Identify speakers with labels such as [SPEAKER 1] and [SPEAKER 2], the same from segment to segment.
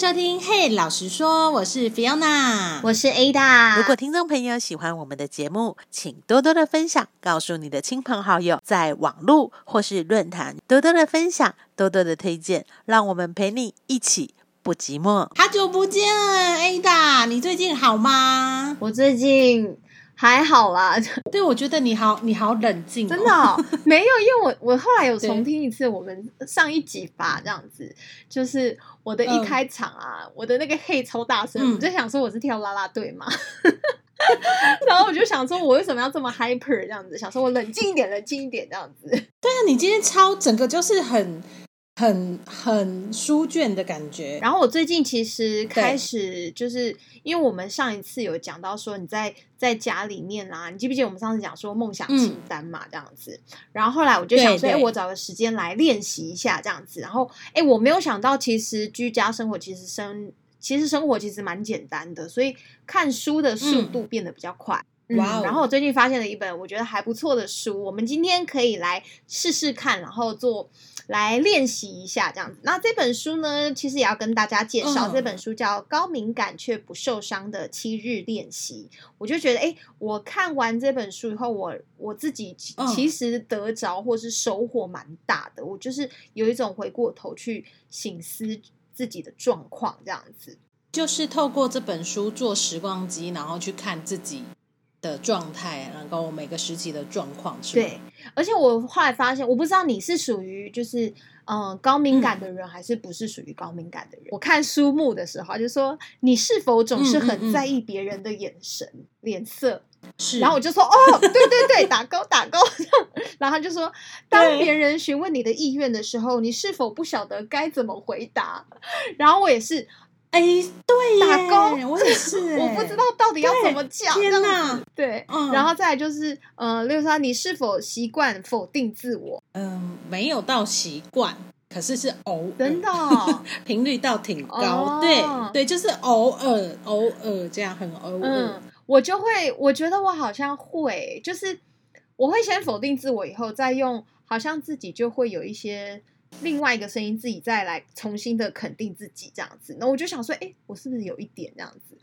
[SPEAKER 1] 收听，嘿，老实说，我是 Fiona，
[SPEAKER 2] 我是 Ada。
[SPEAKER 3] 如果听众朋友喜欢我们的节目，请多多的分享，告诉你的亲朋好友，在网络或是论坛多多的分享，多多的推荐，让我们陪你一起不寂寞。
[SPEAKER 1] 好久不见，Ada，你最近好吗？
[SPEAKER 2] 我最近。还好啦，
[SPEAKER 1] 对我觉得你好，你好冷静，
[SPEAKER 2] 真的没有，因为我我后来有重听一次我们上一集吧，这样子，就是我的一开场啊，我的那个嘿超大声，我就想说我是跳啦啦队嘛，然后我就想说我为什么要这么 hyper 这样子，想说我冷静一点，冷静一点这样子。
[SPEAKER 1] 对啊，你今天超整个就是很。很很书卷的感觉。
[SPEAKER 2] 然后我最近其实开始就是，因为我们上一次有讲到说你在在家里面啊，你记不记得我们上次讲说梦想清单嘛，这样子。然后后来我就想说，哎，我找个时间来练习一下这样子。然后，哎，我没有想到，其实居家生活其实生其实生活其实蛮简单的，所以看书的速度变得比较快。哇！然后我最近发现了一本我觉得还不错的书，我们今天可以来试试看，然后做来练习一下这样子。那这本书呢，其实也要跟大家介绍，这本书叫《高敏感却不受伤的七日练习》。我就觉得，哎，我看完这本书以后，我我自己其实得着或是收获蛮大的。我就是有一种回过头去醒思自己的状况，这样子，
[SPEAKER 1] 就是透过这本书做时光机，然后去看自己。的状态，然后每个时期的状况是
[SPEAKER 2] 对，而且我后来发现，我不知道你是属于就是嗯高敏感的人，还是不是属于高敏感的人。我看书目的时候，就说你是否总是很在意别人的眼神、脸色？
[SPEAKER 1] 是，
[SPEAKER 2] 然后我就说哦，对对对，打勾打勾。然后就说，当别人询问你的意愿的时候，你是否不晓得该怎么回答？然后我也是。
[SPEAKER 1] 哎，对，
[SPEAKER 2] 打工
[SPEAKER 1] 我也是，
[SPEAKER 2] 我不知道到底要怎么讲。
[SPEAKER 1] 天哪，
[SPEAKER 2] 对，嗯然后再来就是，呃，六三，你是否习惯否定自我？
[SPEAKER 1] 嗯，没有到习惯，可是是偶尔，
[SPEAKER 2] 真的
[SPEAKER 1] 频率倒挺高。对对，就是偶尔偶尔这样，很偶尔。
[SPEAKER 2] 我就会，我觉得我好像会，就是我会先否定自我，以后再用，好像自己就会有一些。另外一个声音，自己再来重新的肯定自己，这样子。那我就想说，哎，我是不是有一点这样子？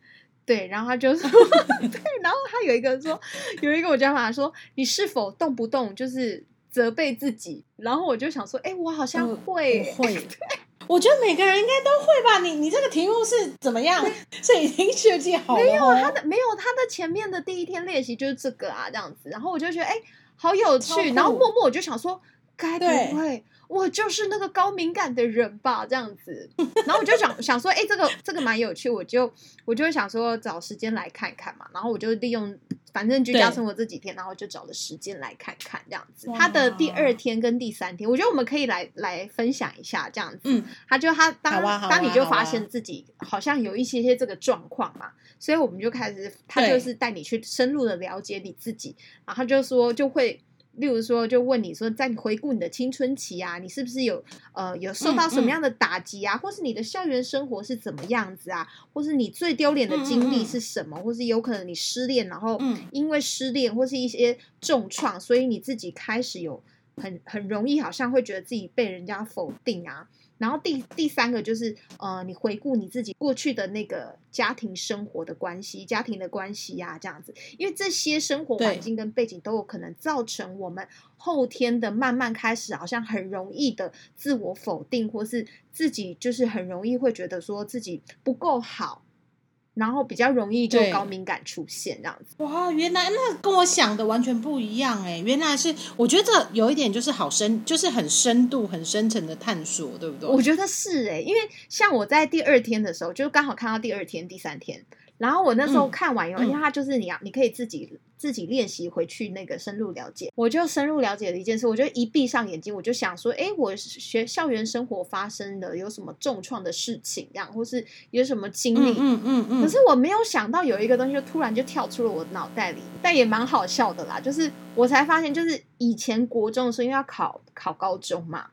[SPEAKER 2] 对，然后他就说，对，然后他有一个说，有一个我叫他说，你是否动不动就是责备自己？然后我就想说，哎，我好像会
[SPEAKER 1] 会。我觉得每个人应该都会吧？你你这个题目是怎么样？是已经设计好了？
[SPEAKER 2] 没有他的，没有他的前面的第一天练习就是这个啊，这样子。然后我就觉得，哎，好有趣。然后默默我就想说，该不会？我就是那个高敏感的人吧，这样子，然后我就想想说，哎，这个这个蛮有趣，我就我就想说找时间来看看嘛，然后我就利用反正居家生活这几天，然后就找了时间来看看这样子。他的第二天跟第三天，我觉得我们可以来来分享一下这样子。嗯，他就他当当你就发现自己好像有一些些这个状况嘛，所以我们就开始，他就是带你去深入的了解你自己，然后就说就会。例如说，就问你说，在回顾你的青春期啊，你是不是有呃有受到什么样的打击啊，或是你的校园生活是怎么样子啊，或是你最丢脸的经历是什么，或是有可能你失恋，然后因为失恋或是一些重创，所以你自己开始有很很容易好像会觉得自己被人家否定啊。然后第第三个就是，呃，你回顾你自己过去的那个家庭生活的关系、家庭的关系呀，这样子，因为这些生活环境跟背景都有可能造成我们后天的慢慢开始，好像很容易的自我否定，或是自己就是很容易会觉得说自己不够好。然后比较容易就高敏感出现这样子。
[SPEAKER 1] 哇，原来那跟我想的完全不一样哎！原来是我觉得有一点就是好深，就是很深度、很深层的探索，对不对？
[SPEAKER 2] 我觉得是哎，因为像我在第二天的时候，就刚好看到第二天、第三天。然后我那时候看完以后，因为它就是你要，你可以自己自己练习回去那个深入了解。我就深入了解了一件事，我就一闭上眼睛，我就想说，哎，我学校园生活发生的有什么重创的事情，这样，或是有什么经历？嗯嗯嗯。可是我没有想到有一个东西就突然就跳出了我脑袋里，但也蛮好笑的啦。就是我才发现，就是以前国中的时候，因为要考考高中嘛。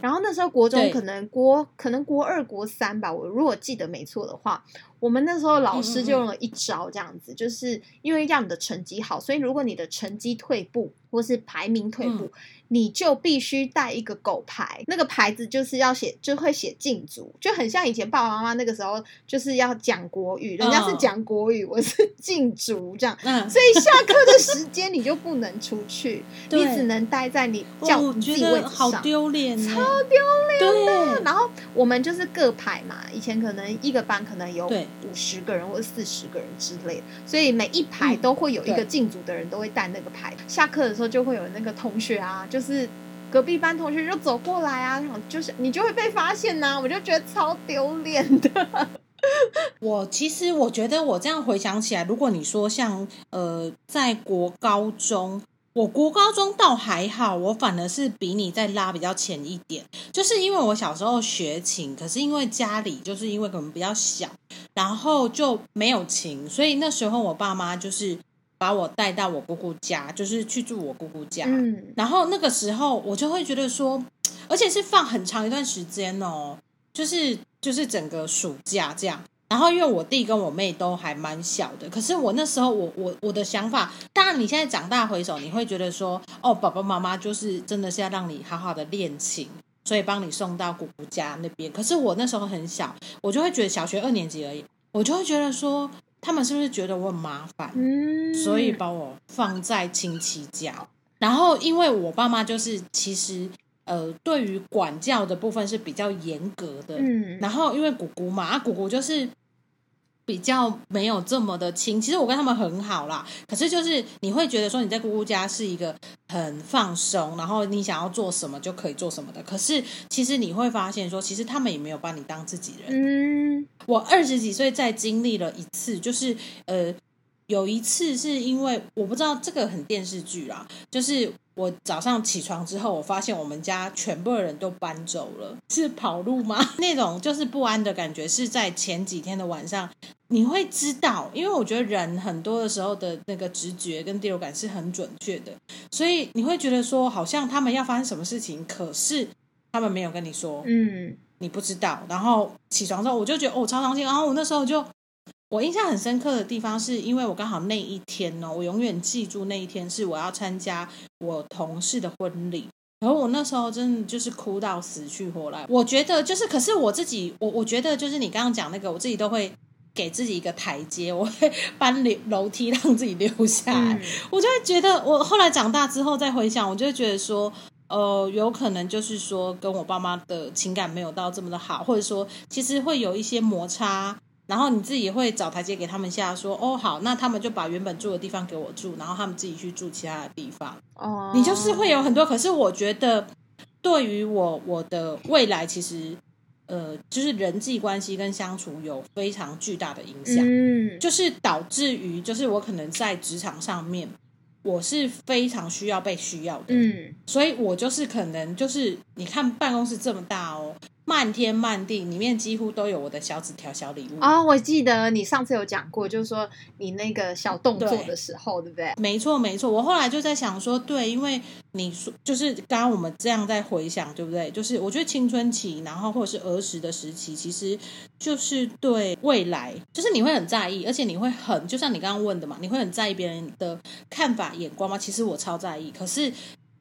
[SPEAKER 2] 然后那时候国中可能国可能国二国三吧，我如果记得没错的话，我们那时候老师就用了一招，这样子，就是因为要你的成绩好，所以如果你的成绩退步或是排名退步。你就必须带一个狗牌，那个牌子就是要写，就会写禁足，就很像以前爸爸妈妈那个时候就是要讲国语，人家是讲国语，我是 禁足这样，所以下课的时间你就不能出去，你只能待在你教自己位置上，
[SPEAKER 1] 好丢脸，
[SPEAKER 2] 超丢脸的。然后我们就是各排嘛，以前可能一个班可能有五十个人或者四十个人之类的，所以每一排都会有一个禁足的人，都会带那个牌。下课的时候就会有那个同学啊。就就是隔壁班同学就走过来啊，就是你就会被发现呐，我就觉得超丢脸的。
[SPEAKER 1] 我其实我觉得我这样回想起来，如果你说像呃，在国高中，我国高中倒还好，我反而是比你在拉比较前一点，就是因为我小时候学琴，可是因为家里就是因为可能比较小，然后就没有琴，所以那时候我爸妈就是。把我带到我姑姑家，就是去住我姑姑家。嗯，然后那个时候我就会觉得说，而且是放很长一段时间哦，就是就是整个暑假这样。然后因为我弟跟我妹都还蛮小的，可是我那时候我我我的想法，当然你现在长大回首，你会觉得说，哦，爸爸妈妈就是真的是要让你好好的练琴，所以帮你送到姑姑家那边。可是我那时候很小，我就会觉得小学二年级而已，我就会觉得说。他们是不是觉得我很麻烦，所以把我放在亲戚家？然后因为我爸妈就是其实呃，对于管教的部分是比较严格的。嗯，然后因为姑姑嘛，啊，姑姑就是。比较没有这么的亲，其实我跟他们很好啦。可是就是你会觉得说你在姑姑家是一个很放松，然后你想要做什么就可以做什么的。可是其实你会发现说，其实他们也没有把你当自己人。嗯，我二十几岁再经历了一次，就是呃。有一次是因为我不知道这个很电视剧啦，就是我早上起床之后，我发现我们家全部的人都搬走了，是跑路吗？那种就是不安的感觉，是在前几天的晚上，你会知道，因为我觉得人很多的时候的那个直觉跟第六感是很准确的，所以你会觉得说，好像他们要发生什么事情，可是他们没有跟你说，嗯，你不知道。然后起床之后，我就觉得哦，超伤心。然后我那时候就。我印象很深刻的地方，是因为我刚好那一天呢，我永远记住那一天是我要参加我同事的婚礼，然后我那时候真的就是哭到死去活来。我觉得就是，可是我自己，我我觉得就是你刚刚讲那个，我自己都会给自己一个台阶，我会搬楼楼梯让自己留下来。我就会觉得，我后来长大之后再回想，我就会觉得说，呃，有可能就是说跟我爸妈的情感没有到这么的好，或者说其实会有一些摩擦。然后你自己会找台阶给他们下，说哦好，那他们就把原本住的地方给我住，然后他们自己去住其他的地方。哦，你就是会有很多，可是我觉得对于我我的未来，其实呃，就是人际关系跟相处有非常巨大的影响。嗯，就是导致于，就是我可能在职场上面，我是非常需要被需要的。嗯，所以我就是可能就是你看办公室这么大哦。漫天漫地，里面几乎都有我的小纸条、小礼物
[SPEAKER 2] 啊！我记得你上次有讲过，就是说你那个小动作的时候，对不对？
[SPEAKER 1] 没错，没错。我后来就在想说，对，因为你说就是刚刚我们这样在回想，对不对？就是我觉得青春期，然后或者是儿时的时期，其实就是对未来，就是你会很在意，而且你会很，就像你刚刚问的嘛，你会很在意别人的看法、眼光吗？其实我超在意，可是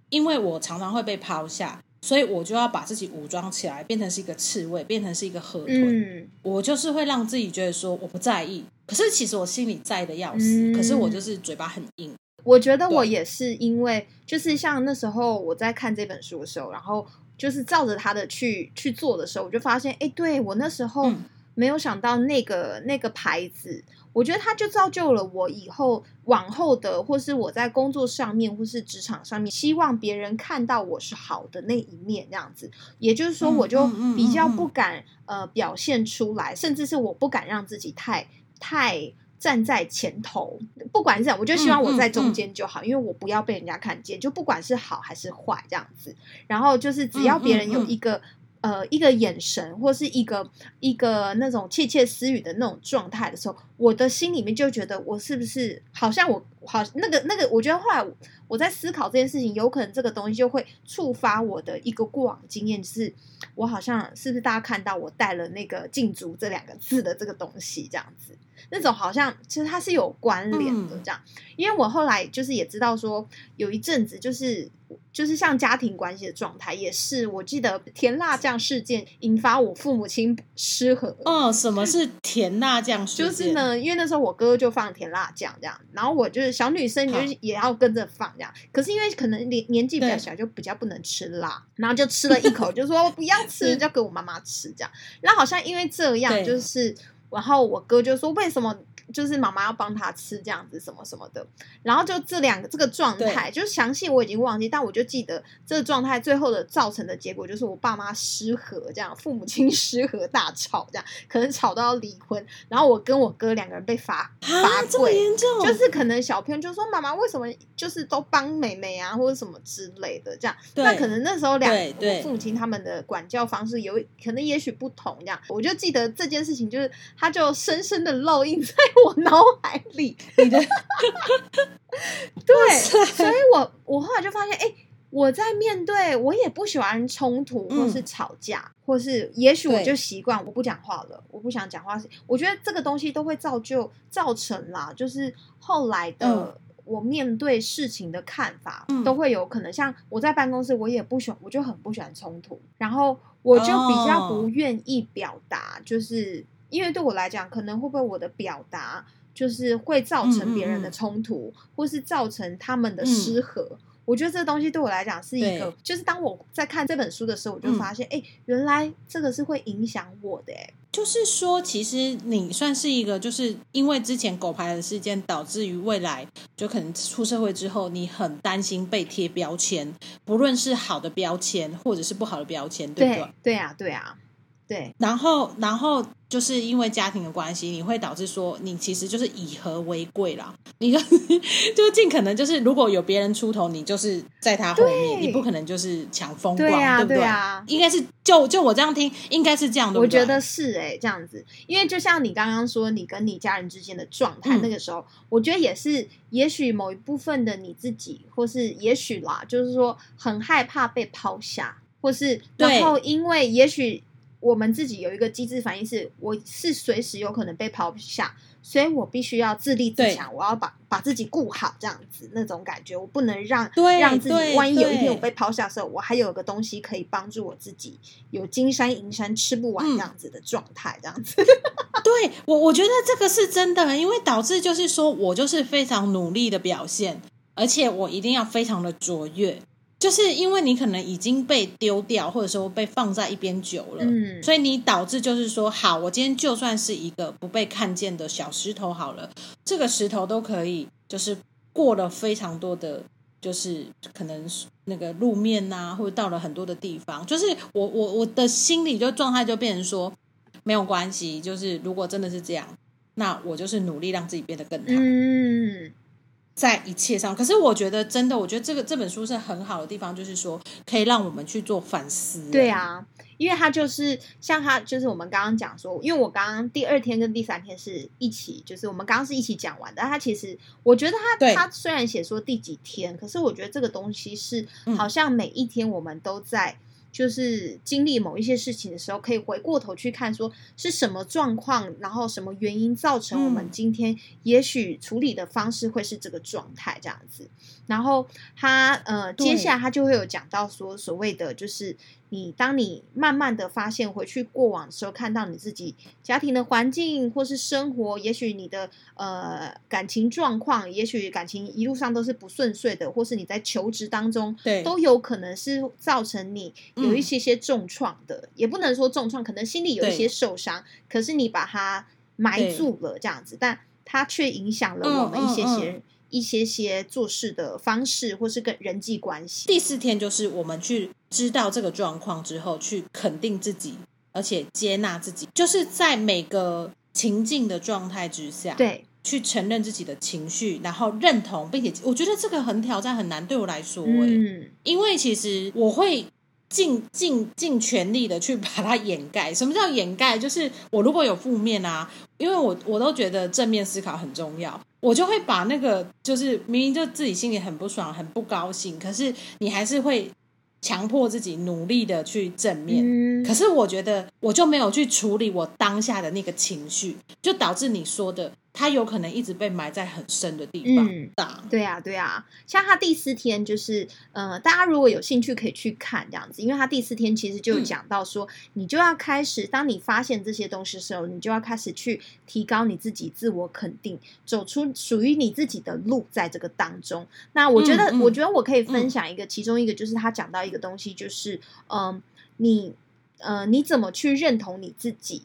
[SPEAKER 1] 因为我常常会被抛下。所以我就要把自己武装起来，变成是一个刺猬，变成是一个河豚。我就是会让自己觉得说我不在意，可是其实我心里在的要死。可是我就是嘴巴很硬。
[SPEAKER 2] 我觉得我也是因为，就是像那时候我在看这本书的时候，然后就是照着他的去去做的时候，我就发现，哎，对我那时候没有想到那个那个牌子。我觉得它就造就了我以后往后的，或是我在工作上面，或是职场上面，希望别人看到我是好的那一面，这样子。也就是说，我就比较不敢呃表现出来，甚至是我不敢让自己太太站在前头。不管是这样，我就希望我在中间就好，因为我不要被人家看见。就不管是好还是坏这样子，然后就是只要别人有一个。呃，一个眼神或是一个一个那种窃窃私语的那种状态的时候，我的心里面就觉得我是不是好像我好那个那个，我觉得后来我在思考这件事情，有可能这个东西就会触发我的一个过往经验，就是我好像是不是大家看到我带了那个禁足这两个字的这个东西，这样子。那种好像其实它是有关联的，这样，因为我后来就是也知道说，有一阵子就是就是像家庭关系的状态，也是我记得甜辣酱事件引发我父母亲失和。
[SPEAKER 1] 哦，什么是甜辣酱事
[SPEAKER 2] 件？就是呢，因为那时候我哥就放甜辣酱这样，然后我就是小女生，就是也要跟着放这样。可是因为可能年年纪比较小，就比较不能吃辣，然后就吃了一口，就说不要吃，就给我妈妈吃这样。然后好像因为这样，就是。然后我哥就说：“为什么？”就是妈妈要帮他吃这样子什么什么的，然后就这两个这个状态，就是详细我已经忘记，但我就记得这个状态最后的造成的结果就是我爸妈失和，这样父母亲 失和大吵，这样可能吵到要离婚，然后我跟我哥两个人被罚罚跪，就是可能小朋友就说妈妈为什么就是都帮妹妹啊或者什么之类的这样，那可能那时候两父母亲他们的管教方式有可能也许不同，这样我就记得这件事情就是他就深深的烙印在。我脑海里，你的对，所以我我后来就发现，哎，我在面对我也不喜欢冲突或是吵架，或是也许我就习惯我不讲话了，我不想讲话。我觉得这个东西都会造就造成啦，就是后来的我面对事情的看法都会有可能。像我在办公室，我也不喜欢，我就很不喜欢冲突，然后我就比较不愿意表达，就是。因为对我来讲，可能会不会我的表达就是会造成别人的冲突，或是造成他们的失和？我觉得这个东西对我来讲是一个，就是当我在看这本书的时候，我就发现，哎，原来这个是会影响我的。哎，
[SPEAKER 1] 就是说，其实你算是一个，就是因为之前狗牌的事件，导致于未来就可能出社会之后，你很担心被贴标签，不论是好的标签或者是不好的标签，对不对？
[SPEAKER 2] 对啊，对啊。对，
[SPEAKER 1] 然后，然后就是因为家庭的关系，你会导致说，你其实就是以和为贵啦。你就 就尽可能就是，如果有别人出头，你就是在他后面，你不可能就是抢风光，对不对啊？应该是就就我这样听，应该是这样的。
[SPEAKER 2] 我觉得是哎，这样子，因为就像你刚刚说，你跟你家人之间的状态，那个时候，我觉得也是，也许某一部分的你自己，或是也许啦，就是说很害怕被抛下，或是然后因为也许。我们自己有一个机制反应，是我是随时有可能被抛下，所以我必须要自立自强，我要把把自己顾好，这样子那种感觉，我不能让让自己万一有一天我被抛下的时候，我还有个东西可以帮助我自己，有金山银山吃不完这样子的状态，这样子。
[SPEAKER 1] 对我，我觉得这个是真的，因为导致就是说我就是非常努力的表现，而且我一定要非常的卓越。就是因为你可能已经被丢掉，或者说被放在一边久了，嗯，所以你导致就是说，好，我今天就算是一个不被看见的小石头好了，这个石头都可以，就是过了非常多的，就是可能那个路面呐，或者到了很多的地方，就是我我我的心里就状态就变成说，没有关系，就是如果真的是这样，那我就是努力让自己变得更好，嗯。在一切上，可是我觉得真的，我觉得这个这本书是很好的地方，就是说可以让我们去做反思。
[SPEAKER 2] 对啊，因为它就是像它，就是我们刚刚讲说，因为我刚刚第二天跟第三天是一起，就是我们刚刚是一起讲完的。它其实我觉得它它虽然写说第几天，可是我觉得这个东西是好像每一天我们都在。就是经历某一些事情的时候，可以回过头去看，说是什么状况，然后什么原因造成我们今天也许处理的方式会是这个状态这样子。然后他呃，接下来他就会有讲到说，所谓的就是。你当你慢慢的发现回去过往的时候，看到你自己家庭的环境或是生活，也许你的呃感情状况，也许感情一路上都是不顺遂的，或是你在求职当中，
[SPEAKER 1] 对，
[SPEAKER 2] 都有可能是造成你有一些些重创的，也不能说重创，可能心里有一些受伤，可是你把它埋住了这样子，但它却影响了我们一些些。一些些做事的方式，或是跟人际关系。
[SPEAKER 1] 第四天就是我们去知道这个状况之后，去肯定自己，而且接纳自己，就是在每个情境的状态之下，
[SPEAKER 2] 对，
[SPEAKER 1] 去承认自己的情绪，然后认同，并且我觉得这个很挑战，很难对我来说，嗯，因为其实我会尽尽尽全力的去把它掩盖。什么叫掩盖？就是我如果有负面啊，因为我我都觉得正面思考很重要。我就会把那个就是明明就自己心里很不爽、很不高兴，可是你还是会强迫自己努力的去正面。
[SPEAKER 2] 嗯
[SPEAKER 1] 可是我觉得我就没有去处理我当下的那个情绪，就导致你说的，他有可能一直被埋在很深的地方。
[SPEAKER 2] 嗯对啊，对啊，像他第四天就是，呃，大家如果有兴趣可以去看这样子，因为他第四天其实就讲到说，你就要开始，当你发现这些东西的时候，你就要开始去提高你自己自我肯定，走出属于你自己的路，在这个当中。那我觉得，
[SPEAKER 1] 嗯嗯
[SPEAKER 2] 我觉得我可以分
[SPEAKER 1] 嗯
[SPEAKER 2] 享一个，其中一个就是他讲到一个东西，就是，嗯、你，呃，你怎么去认同你自己？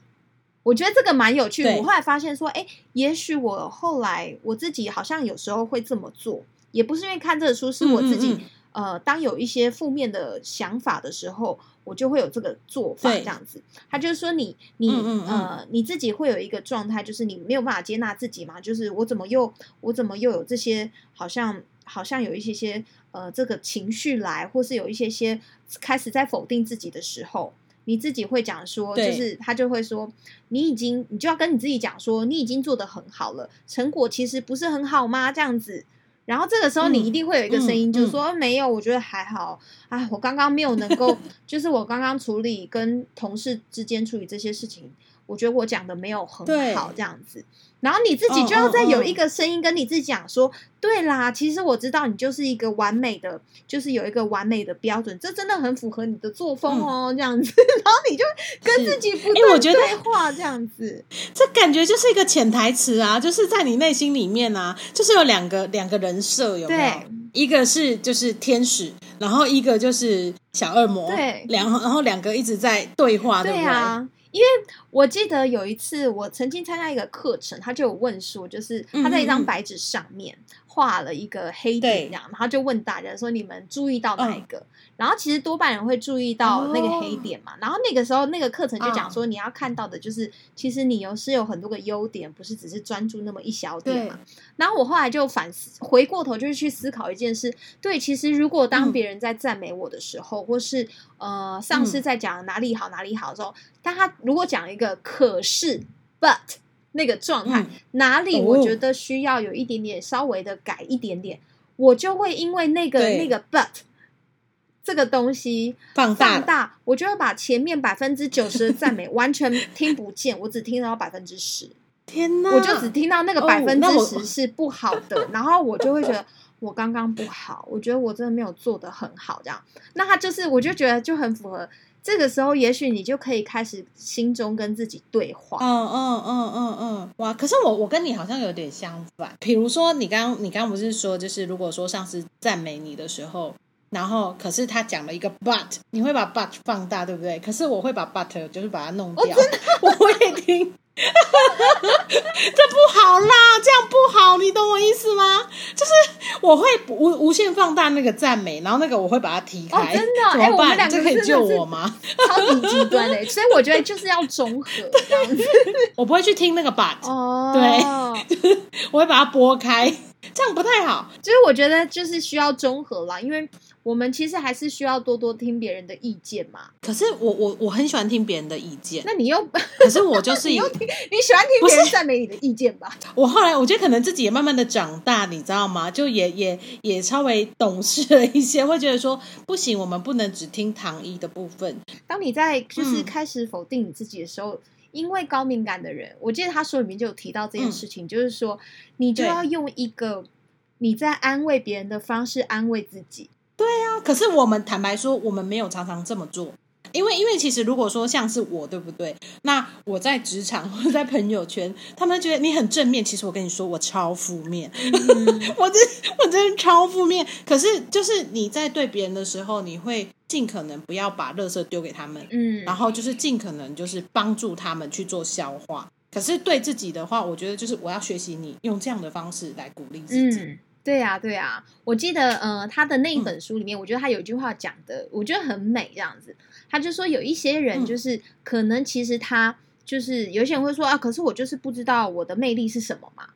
[SPEAKER 2] 我觉得这个蛮有趣的。我后来发现说，哎，也许我后来我自己好像有时候会这么做，也不是因为看这个书，是我自己、
[SPEAKER 1] 嗯嗯
[SPEAKER 2] 呃，当有一些负面的想法的时候，我就会有这个做法，这样子。他就是说你你呃你自己会有一个状态，就是你没有办法接纳自己嘛，就是我怎么又我怎么又有这些好像好像有一些些呃这个情绪来，或是有一些些开始在否定自己的时候。你自己会讲说，就是他就会说，你已经，你就要跟你自己讲说，你已经做的很好了，成果其实不是很好吗？这样子，然后这个时候你
[SPEAKER 1] 嗯
[SPEAKER 2] 一定会有一个声音，
[SPEAKER 1] 嗯
[SPEAKER 2] 就是说、没有，我觉得还好。啊，我刚刚没有能够，就是我刚刚处理跟同事之间处理这些事情，我觉得我讲的没有很好，这样子。然后你自己就要再有一个声音跟你自己讲说，对啦，其实我知道你就是一个完美的，就是有一个完美的标准，这真的很符合你的作风哦，这样子。然后你就跟自己不断
[SPEAKER 1] 哎我觉得
[SPEAKER 2] 对话，这样子。
[SPEAKER 1] 这感觉就是一个潜台词啊，就是在你内心里面啊，就是有两个两个人设，有没有
[SPEAKER 2] 对？
[SPEAKER 1] 一个是就是天使，然后一个就是小恶魔，
[SPEAKER 2] 对
[SPEAKER 1] 两然后两个一直在对话，不对？
[SPEAKER 2] 对啊，因为我记得有一次我曾经参加一个课程，他就有问说，就是他在一张白纸上面画了一个黑点
[SPEAKER 1] 对
[SPEAKER 2] 这样，然后就问大家说你们注意到哪一
[SPEAKER 1] 嗯
[SPEAKER 2] 个？然后其实多半人会注意到那个黑点嘛。然后那个时候那个课程就讲
[SPEAKER 1] 嗯
[SPEAKER 2] 说，你要看到的就是，其实你有是有很多个优点，不是只是专注那么一小点嘛。然后我后来就反思，回过头就是去思考一件事，对，其实如果当
[SPEAKER 1] 嗯
[SPEAKER 2] 别人在赞美我的时候，或是呃上司
[SPEAKER 1] 嗯
[SPEAKER 2] 在讲哪里好哪里好的时候，但他如果讲一个可是 but 那个状态，
[SPEAKER 1] 嗯
[SPEAKER 2] 哪里
[SPEAKER 1] 哦
[SPEAKER 2] 我觉得需要有一点点稍微的改一点点，我就会因为那个那个 but 这个东西
[SPEAKER 1] 放大
[SPEAKER 2] 放大，我就会把前面百分之九十的赞美完全听不见，我只听到百分之十。
[SPEAKER 1] 天哪！
[SPEAKER 2] 我就只听到那个
[SPEAKER 1] 哦
[SPEAKER 2] 百分之十是不好的，然后我就会觉得我刚刚不好，我觉得我真的没有做的很好，这样。那他就是，我就觉得就很符合。这个时候，也许你就可以开始心中跟自己对话。
[SPEAKER 1] 嗯嗯嗯嗯嗯，哇！可是我我跟你好像有点相反。比如说，你刚你刚刚不是说，就是如果说上司赞美你的时候，然后可是他讲了一个 but，你会把 but 放大，对不对？可是我会把 but 就是把它弄掉，我会听。这不好啦，这样不好，你懂我意思吗？就是我会无无限放大那个赞美，然后那个我会把它踢开。
[SPEAKER 2] 哦真的
[SPEAKER 1] 怎么办？
[SPEAKER 2] 哎我们两个
[SPEAKER 1] 这可以救我吗？
[SPEAKER 2] 超级极端的，所以我觉得就是要中和这样子。
[SPEAKER 1] 我不会去听那个 but，、
[SPEAKER 2] 哦，
[SPEAKER 1] 对，我会把它拨开，这样不太好。
[SPEAKER 2] 就是我觉得就是需要中和啦，因为我们其实还是需要多多听别人的意见嘛。
[SPEAKER 1] 可是我我我很喜欢听别人的意见，
[SPEAKER 2] 那你又
[SPEAKER 1] 可是我就 是
[SPEAKER 2] 你你喜欢听别人赞美你的意见吧？
[SPEAKER 1] 我后来我觉得可能自己也慢慢的长大，你知道吗？就也也也稍微懂事了一些，会觉得说不行，我们不能只听糖衣的部分。
[SPEAKER 2] 当你在就是
[SPEAKER 1] 嗯
[SPEAKER 2] 开始否定你自己的时候，因为高敏感的人，我记得他书里面就有提到这件事情，就是说你就要用一个你在安慰别人的方式安慰自己。
[SPEAKER 1] 可是我们坦白说，我们没有常常这么做。因为，因为其实如果说像是我，对不对？那我在职场 或者在朋友圈，他们觉得你很正面，其实我跟你说，我超负面。我真我真的超负面。可是就是你在对别人的时候，你会尽可能不要把垃圾丢给他们，
[SPEAKER 2] 嗯，
[SPEAKER 1] 然后就是尽可能就是帮助他们去做消化。可是对自己的话，我觉得就是我要学习你用这样的方式来鼓励自己。
[SPEAKER 2] 嗯，对呀、对呀、我记得，呃，他的那一本书里面，我觉得他有一句话讲的，我觉得很美，这样子。他就说有一些人，
[SPEAKER 1] 嗯
[SPEAKER 2] 就是、可能其实他就是有些人会说啊，可是我就是不知道我的魅力是什么嘛。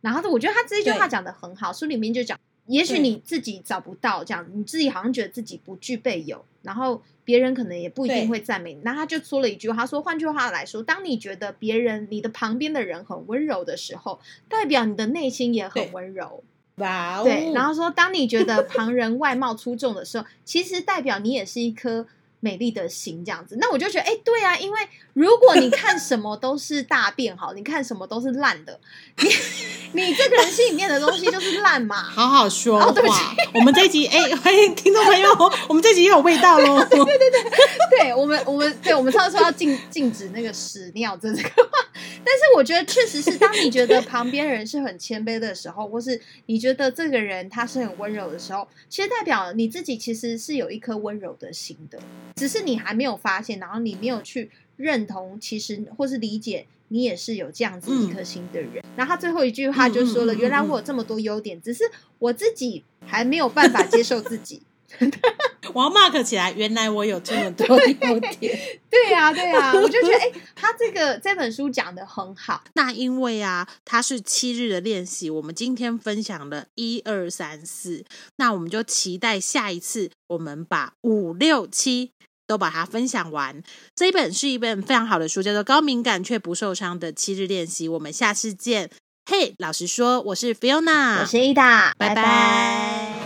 [SPEAKER 2] 然后我觉得他这句话
[SPEAKER 1] 对
[SPEAKER 2] 讲的很好，书里面就讲，也许你自己找不到这样，你自己好像觉得自己不具备有，然后别人可能也不一定会赞美你。那他就说了一句话，他说：“换句话来说，当你觉得别人你的旁边的人很温柔的时候，代表你的内心也很温柔。”
[SPEAKER 1] 哇哦！
[SPEAKER 2] 对，然后说，当你觉得旁人外貌出众的时候，其实代表你也是一颗。美丽的心这样子，那我就觉得，哎，对啊，因为如果你看什么都是大便好，你看什么都是烂的，你 你这个人心里面的东西就是烂嘛。
[SPEAKER 1] 好好说话。
[SPEAKER 2] 对不起，
[SPEAKER 1] 我们这集，哎，欢迎听众朋友，我们这集又有味道喽。
[SPEAKER 2] 对对 对，对我们我们对我们上次说要禁禁止那个屎尿这这个话，但是我觉得确实是，当你觉得旁边人是很谦卑的时候，或是你觉得这个人他是很温柔的时候，其实代表你自己其实是有一颗温柔的心的。只是你还没有发现，然后你没有去认同，其实或是理解，你也是有这样子一颗心的人。然后他最后一句话就说了：“原来我有这么多优点，只是我自己还没有办法接受自己。”
[SPEAKER 1] 我要 mark 起来，原来我有这么多优点。
[SPEAKER 2] 对呀，对呀，我就觉得，哎，他这个这本书讲的很好。
[SPEAKER 1] 那因为啊，它是七日的练习，我们今天分享了一二三四，那我们就期待下一次，我们把五六七都把它分享完。这一本是一本非常好的书，叫做《高敏感却不受伤的七日练习》。我们下次见。嘿，老实说，我是 Fiona，
[SPEAKER 2] 我是 Ida，
[SPEAKER 1] 拜拜。